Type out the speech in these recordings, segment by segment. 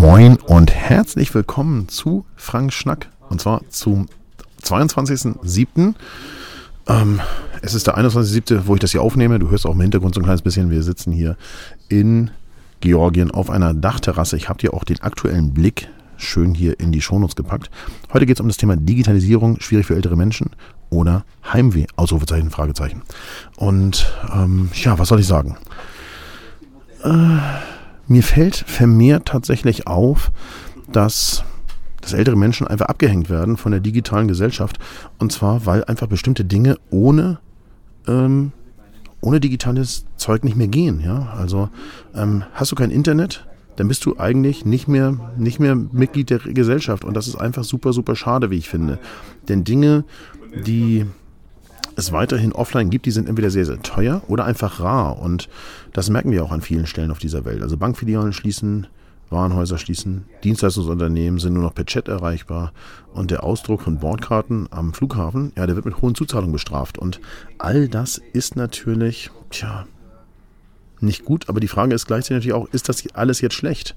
Moin und herzlich willkommen zu Frank Schnack. Und zwar zum 22.07. Ähm, es ist der 21.07., wo ich das hier aufnehme. Du hörst auch im Hintergrund so ein kleines bisschen. Wir sitzen hier in Georgien auf einer Dachterrasse. Ich habe dir auch den aktuellen Blick schön hier in die Shownotes gepackt. Heute geht es um das Thema Digitalisierung, schwierig für ältere Menschen oder Heimweh, Ausrufezeichen, Fragezeichen. Und ähm, ja, was soll ich sagen? Äh, mir fällt vermehrt tatsächlich auf, dass, dass ältere Menschen einfach abgehängt werden von der digitalen Gesellschaft. Und zwar, weil einfach bestimmte Dinge ohne, ähm, ohne digitales Zeug nicht mehr gehen. Ja? Also ähm, hast du kein Internet, dann bist du eigentlich nicht mehr, nicht mehr Mitglied der Gesellschaft. Und das ist einfach super, super schade, wie ich finde. Denn Dinge, die es weiterhin offline gibt, die sind entweder sehr, sehr teuer oder einfach rar. Und das merken wir auch an vielen Stellen auf dieser Welt. Also Bankfilialen schließen, Warenhäuser schließen, Dienstleistungsunternehmen sind nur noch per Chat erreichbar und der Ausdruck von Bordkarten am Flughafen, ja, der wird mit hohen Zuzahlungen bestraft. Und all das ist natürlich, tja, nicht gut, aber die Frage ist gleichzeitig natürlich auch, ist das alles jetzt schlecht?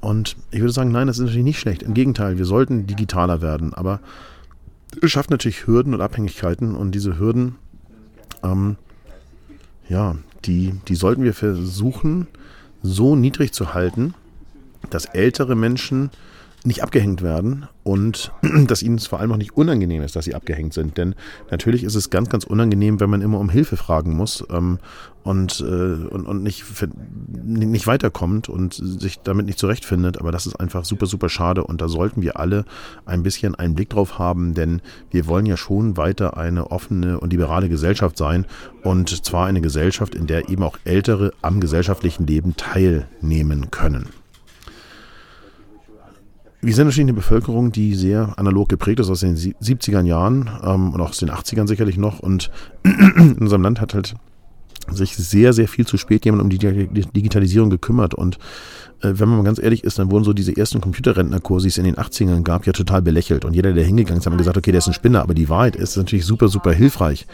Und ich würde sagen, nein, das ist natürlich nicht schlecht. Im Gegenteil, wir sollten digitaler werden, aber schafft natürlich Hürden und Abhängigkeiten und diese Hürden, ähm, ja, die, die sollten wir versuchen so niedrig zu halten, dass ältere Menschen nicht abgehängt werden und dass ihnen es vor allem auch nicht unangenehm ist, dass sie abgehängt sind. Denn natürlich ist es ganz, ganz unangenehm, wenn man immer um Hilfe fragen muss ähm, und, äh, und, und nicht, nicht weiterkommt und sich damit nicht zurechtfindet. Aber das ist einfach super, super schade und da sollten wir alle ein bisschen einen Blick drauf haben, denn wir wollen ja schon weiter eine offene und liberale Gesellschaft sein und zwar eine Gesellschaft, in der eben auch Ältere am gesellschaftlichen Leben teilnehmen können. Wir sind natürlich eine Bevölkerung, die sehr analog geprägt ist aus den 70er Jahren ähm, und auch aus den 80ern sicherlich noch. Und in unserem Land hat halt sich sehr, sehr viel zu spät jemand um die Digitalisierung gekümmert. Und äh, wenn man mal ganz ehrlich ist, dann wurden so diese ersten Computerrentnerkurse, die es in den 80ern gab, ja total belächelt. Und jeder, der hingegangen ist, hat gesagt, okay, der ist ein Spinner. Aber die Wahrheit ist natürlich super, super hilfreich.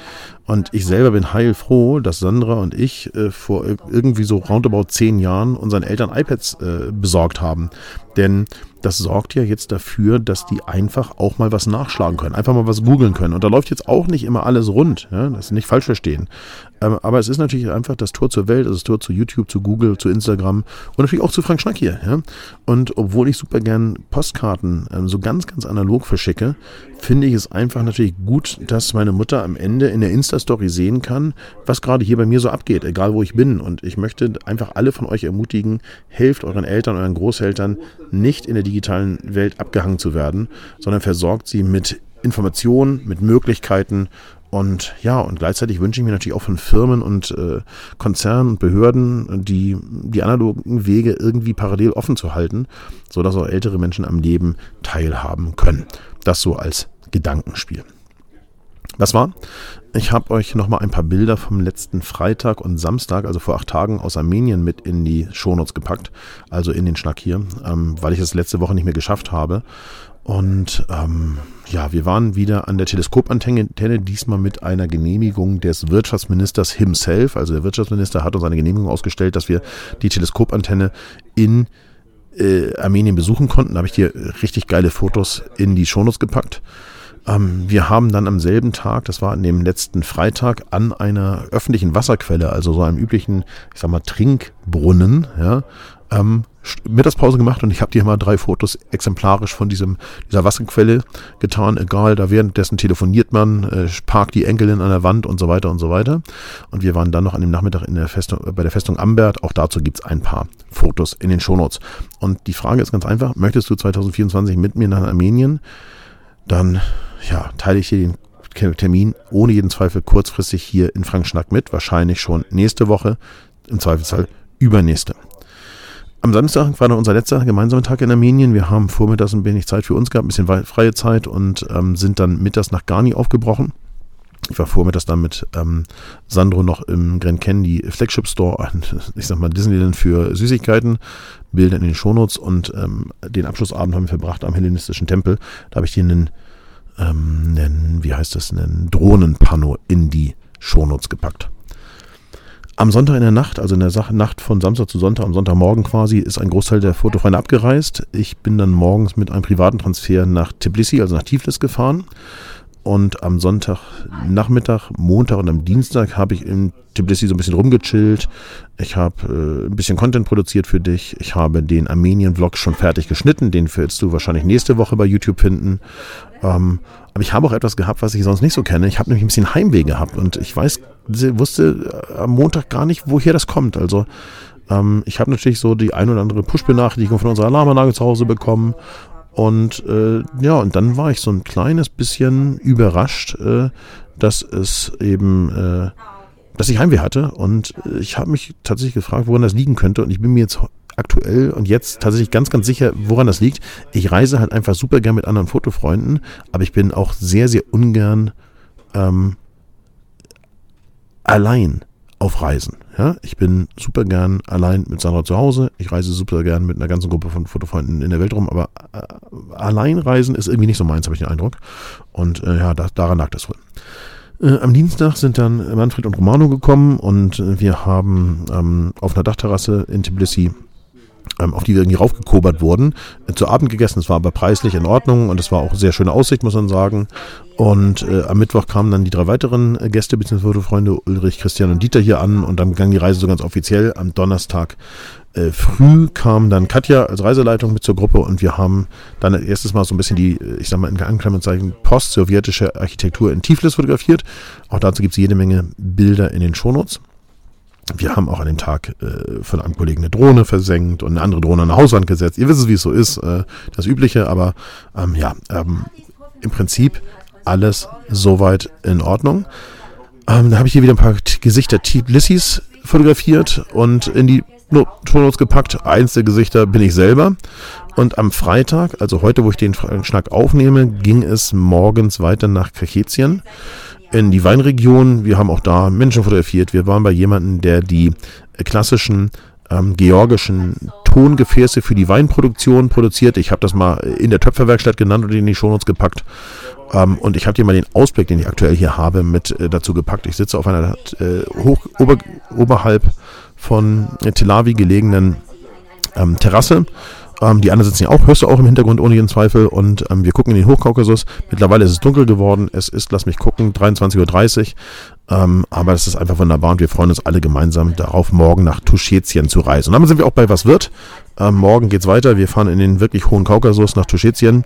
Und ich selber bin heilfroh, dass Sandra und ich äh, vor irgendwie so roundabout zehn Jahren unseren Eltern iPads äh, besorgt haben. Denn das sorgt ja jetzt dafür, dass die einfach auch mal was nachschlagen können, einfach mal was googeln können. Und da läuft jetzt auch nicht immer alles rund, ja? das nicht falsch verstehen. Ähm, aber es ist natürlich einfach das Tor zur Welt, also das Tor zu YouTube, zu Google, zu Instagram und natürlich auch zu Frank Schnack hier. Ja? Und obwohl ich super gern Postkarten ähm, so ganz, ganz analog verschicke, finde ich es einfach natürlich gut, dass meine Mutter am Ende in der Insta-Story sehen kann, was gerade hier bei mir so abgeht, egal wo ich bin. Und ich möchte einfach alle von euch ermutigen, helft euren Eltern, euren Großeltern nicht in der digitalen Welt abgehangen zu werden, sondern versorgt sie mit Informationen, mit Möglichkeiten und ja, und gleichzeitig wünsche ich mir natürlich auch von Firmen und äh, Konzernen und Behörden, die die analogen Wege irgendwie parallel offen zu halten, sodass auch ältere Menschen am Leben teilhaben können. Das so als Gedankenspiel. Das war, ich habe euch nochmal ein paar Bilder vom letzten Freitag und Samstag, also vor acht Tagen aus Armenien mit in die Shownotes gepackt, also in den Schnack hier, ähm, weil ich es letzte Woche nicht mehr geschafft habe. Und ähm, ja, wir waren wieder an der Teleskopantenne, diesmal mit einer Genehmigung des Wirtschaftsministers himself. Also der Wirtschaftsminister hat uns eine Genehmigung ausgestellt, dass wir die Teleskopantenne in äh, Armenien besuchen konnten. Da habe ich dir richtig geile Fotos in die Shownotes gepackt. Ähm, wir haben dann am selben Tag, das war an dem letzten Freitag, an einer öffentlichen Wasserquelle, also so einem üblichen, ich sag mal, Trinkbrunnen, ja, ähm, Mittagspause gemacht und ich habe dir mal drei Fotos exemplarisch von diesem, dieser Wasserquelle getan. Egal, da währenddessen telefoniert man, äh, parkt die Enkelin an der Wand und so weiter und so weiter. Und wir waren dann noch an dem Nachmittag in der Festung, bei der Festung Ambert. Auch dazu gibt's ein paar Fotos in den Shownotes. Und die Frage ist ganz einfach, möchtest du 2024 mit mir nach Armenien? Dann ja, teile ich dir den Termin ohne jeden Zweifel kurzfristig hier in Frankschnack mit. Wahrscheinlich schon nächste Woche, im Zweifelsfall übernächste. Am Samstag war dann unser letzter gemeinsamer Tag in Armenien. Wir haben vormittags ein wenig Zeit für uns gehabt, ein bisschen freie Zeit und ähm, sind dann mittags nach Garni aufgebrochen. Ich war vormittags dann mit ähm, Sandro noch im Grand Candy Flagship Store, ich sag mal Disneyland für Süßigkeiten, Bilder in den Shownotes und ähm, den Abschlussabend haben wir verbracht am hellenistischen Tempel. Da habe ich dir einen, ähm, einen, wie heißt das, einen Drohnenpano in die Shownotes gepackt. am Sonntag in der Nacht, also in der Nacht von Samstag zu Sonntag, am Sonntagmorgen quasi, ist ein Großteil der Fotofreunde abgereist. Ich bin dann morgens mit einem privaten Transfer nach Tbilisi, also nach Tiflis gefahren. Und am Sonntagnachmittag, Montag und am Dienstag habe ich in Tbilisi so ein bisschen rumgechillt. Ich habe äh, ein bisschen Content produziert für dich. Ich habe den Armenien-Vlog schon fertig geschnitten. Den wirst du wahrscheinlich nächste Woche bei YouTube finden. Ähm, aber ich habe auch etwas gehabt, was ich sonst nicht so kenne. Ich habe nämlich ein bisschen Heimweh gehabt und ich weiß, wusste äh, am Montag gar nicht, woher das kommt. Also ähm, ich habe natürlich so die ein oder andere Push-Benachrichtigung von unserer Alarmanlage zu Hause bekommen und äh, ja, und dann war ich so ein kleines bisschen überrascht, äh, dass es eben, äh, dass ich Heimweh hatte. Und äh, ich habe mich tatsächlich gefragt, woran das liegen könnte. Und ich bin mir jetzt aktuell und jetzt tatsächlich ganz, ganz sicher, woran das liegt. Ich reise halt einfach super gern mit anderen Fotofreunden, aber ich bin auch sehr, sehr ungern ähm, allein auf Reisen. Ja, ich bin super gern allein mit Sandra zu Hause. Ich reise super gern mit einer ganzen Gruppe von Fotofreunden in der Welt rum, aber äh, allein reisen ist irgendwie nicht so meins, habe ich den Eindruck. Und äh, ja, da, daran lag das wohl. Äh, am Dienstag sind dann Manfred und Romano gekommen und äh, wir haben ähm, auf einer Dachterrasse in Tbilisi auf die wir irgendwie raufgekobert wurden, äh, zu Abend gegessen. Es war aber preislich in Ordnung und es war auch sehr schöne Aussicht, muss man sagen. Und äh, am Mittwoch kamen dann die drei weiteren äh, Gäste bzw. Freunde Ulrich, Christian und Dieter hier an und dann begann die Reise so ganz offiziell. Am Donnerstag äh, früh kam dann Katja als Reiseleitung mit zur Gruppe und wir haben dann erstes Mal so ein bisschen die, äh, ich sag mal in Anklammenzeichen, post-sowjetische Architektur in Tiflis fotografiert. Auch dazu gibt es jede Menge Bilder in den Shownotes. Wir haben auch an dem Tag äh, von einem Kollegen eine Drohne versenkt und eine andere Drohne an eine Hauswand gesetzt. Ihr wisst, wie es so ist, äh, das Übliche, aber ähm, ja, ähm, im Prinzip alles soweit in Ordnung. Ähm, da habe ich hier wieder ein paar Gesichter Tbilissis fotografiert und in die Shownotes gepackt. Eins der Gesichter bin ich selber. Und am Freitag, also heute, wo ich den Schnack aufnehme, ging es morgens weiter nach Kaketien in die Weinregion. Wir haben auch da Menschen fotografiert. Wir waren bei jemandem, der die klassischen ähm, georgischen Tongefäße für die Weinproduktion produziert. Ich habe das mal in der Töpferwerkstatt genannt und in die Shownotes gepackt. Ähm, und ich habe dir mal den Ausblick, den ich aktuell hier habe, mit äh, dazu gepackt. Ich sitze auf einer äh, hoch, ober, oberhalb von Tel Aviv gelegenen ähm, Terrasse ähm, die anderen sitzen ja auch, hörst du auch im Hintergrund ohne jeden Zweifel. Und ähm, wir gucken in den Hochkaukasus. Mittlerweile ist es dunkel geworden. Es ist, lass mich gucken, 23.30 Uhr. Ähm, aber es ist einfach wunderbar und wir freuen uns alle gemeinsam darauf, morgen nach Tuschetien zu reisen. Und damit sind wir auch bei Was wird. Ähm, morgen geht's weiter. Wir fahren in den wirklich hohen Kaukasus nach Tuschetien.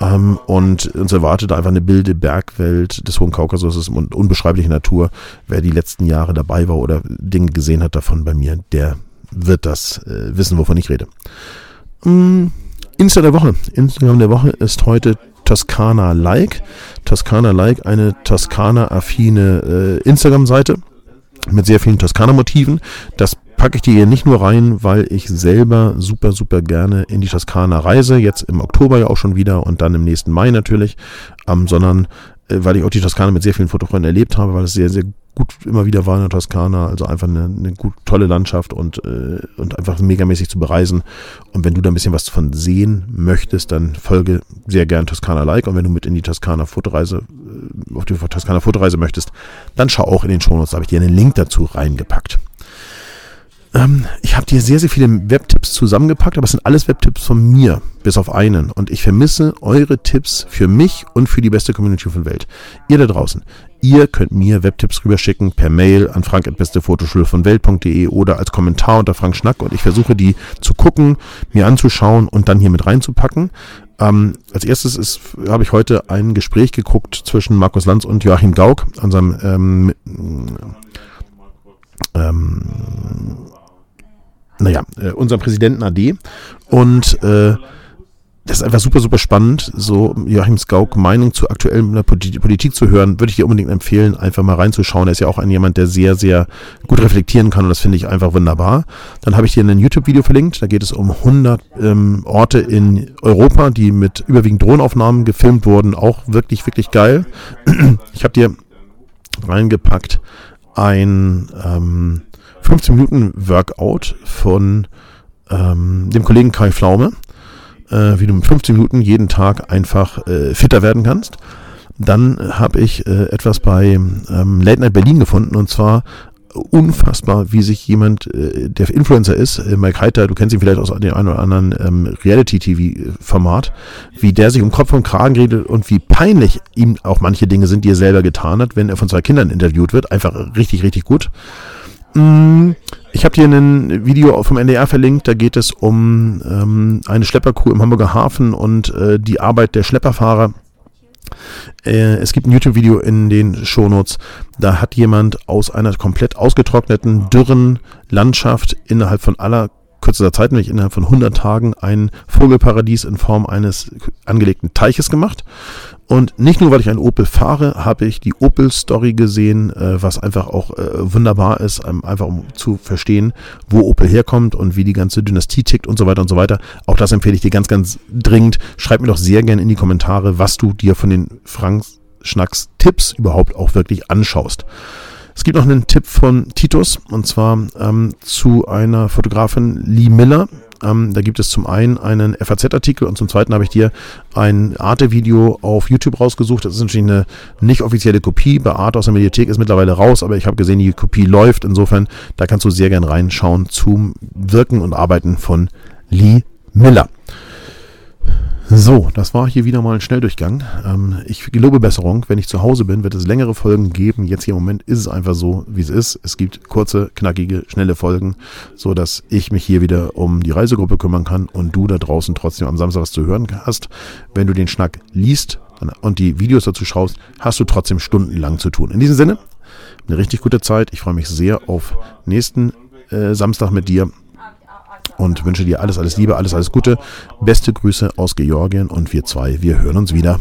Ähm, und uns erwartet einfach eine wilde Bergwelt des Hohen Kaukasus und unbeschreibliche Natur. Wer die letzten Jahre dabei war oder Dinge gesehen hat davon bei mir, der wird das äh, wissen, wovon ich rede. Mm, Insta der Woche. Instagram der Woche ist heute Toskana Like. Toskana Like, eine Toskana-affine äh, Instagram-Seite mit sehr vielen Toskana-Motiven. Das packe ich dir hier nicht nur rein, weil ich selber super, super gerne in die Toskana reise. Jetzt im Oktober ja auch schon wieder und dann im nächsten Mai natürlich, ähm, sondern weil ich auch die Toskana mit sehr vielen Fotofreunden erlebt habe, weil es sehr, sehr gut immer wieder war in der Toskana. Also einfach eine, eine gut, tolle Landschaft und, äh, und einfach megamäßig zu bereisen. Und wenn du da ein bisschen was davon sehen möchtest, dann folge sehr gern Toskana Like. Und wenn du mit in die Toskana Fotoreise, äh, auf die Toskana Fotoreise möchtest, dann schau auch in den Shownotes. Da habe ich dir einen Link dazu reingepackt. Ähm, ich habe dir sehr, sehr viele Webtipps zusammengepackt, aber es sind alles Webtipps von mir, bis auf einen. Und ich vermisse eure Tipps für mich und für die beste Community von Welt. Ihr da draußen, ihr könnt mir Webtipps rüberschicken per Mail an frank.bestefotoschule von Welt.de oder als Kommentar unter Frank Schnack und ich versuche die zu gucken, mir anzuschauen und dann hier mit reinzupacken. Ähm, als erstes habe ich heute ein Gespräch geguckt zwischen Markus Lanz und Joachim Gauck, unserem ähm, ähm, naja, äh, unserem Präsidenten AD. Und äh, das ist einfach super, super spannend, so Joachim Gauck Meinung zu aktuellen Politik zu hören, würde ich dir unbedingt empfehlen, einfach mal reinzuschauen. Er ist ja auch ein jemand, der sehr, sehr gut reflektieren kann und das finde ich einfach wunderbar. Dann habe ich dir ein YouTube-Video verlinkt, da geht es um 100 ähm, Orte in Europa, die mit überwiegend Drohnenaufnahmen gefilmt wurden, auch wirklich, wirklich geil. Ich habe dir reingepackt ein ähm, 15 Minuten Workout von ähm, dem Kollegen Kai Flaume, äh, wie du mit 15 Minuten jeden Tag einfach äh, fitter werden kannst. Dann habe ich äh, etwas bei ähm, Late Night Berlin gefunden und zwar unfassbar, wie sich jemand, äh, der Influencer ist, äh, Mike Heiter, du kennst ihn vielleicht aus dem einen oder anderen ähm, Reality-TV-Format, wie der sich um Kopf und Kragen redet und wie peinlich ihm auch manche Dinge sind, die er selber getan hat, wenn er von zwei Kindern interviewt wird. Einfach richtig, richtig gut. Mm, ich habe dir ein Video vom NDR verlinkt, da geht es um ähm, eine Schlepperkuh im Hamburger Hafen und äh, die Arbeit der Schlepperfahrer. Äh, es gibt ein YouTube-Video in den Shownotes, da hat jemand aus einer komplett ausgetrockneten, dürren Landschaft innerhalb von aller kürzester Zeit, nämlich innerhalb von 100 Tagen, ein Vogelparadies in Form eines angelegten Teiches gemacht. Und nicht nur, weil ich ein Opel fahre, habe ich die Opel-Story gesehen, äh, was einfach auch äh, wunderbar ist, ähm, einfach um zu verstehen, wo Opel herkommt und wie die ganze Dynastie tickt und so weiter und so weiter. Auch das empfehle ich dir ganz, ganz dringend. Schreib mir doch sehr gerne in die Kommentare, was du dir von den Frank Schnacks Tipps überhaupt auch wirklich anschaust. Es gibt noch einen Tipp von Titus und zwar ähm, zu einer Fotografin Lee Miller. Ähm, da gibt es zum einen einen FAZ-Artikel und zum zweiten habe ich dir ein Arte-Video auf YouTube rausgesucht. Das ist natürlich eine nicht offizielle Kopie. Bei Arte aus der Mediathek ist mittlerweile raus, aber ich habe gesehen, die Kopie läuft. Insofern, da kannst du sehr gern reinschauen zum Wirken und Arbeiten von Lee Miller. So, das war hier wieder mal ein Schnelldurchgang. Ähm, ich gelobe Besserung. Wenn ich zu Hause bin, wird es längere Folgen geben. Jetzt hier im Moment ist es einfach so, wie es ist. Es gibt kurze, knackige, schnelle Folgen, so dass ich mich hier wieder um die Reisegruppe kümmern kann und du da draußen trotzdem am Samstag was zu hören hast. Wenn du den Schnack liest und die Videos dazu schaust, hast du trotzdem stundenlang zu tun. In diesem Sinne, eine richtig gute Zeit. Ich freue mich sehr auf nächsten äh, Samstag mit dir und wünsche dir alles, alles Liebe, alles, alles Gute. Beste Grüße aus Georgien und wir zwei, wir hören uns wieder.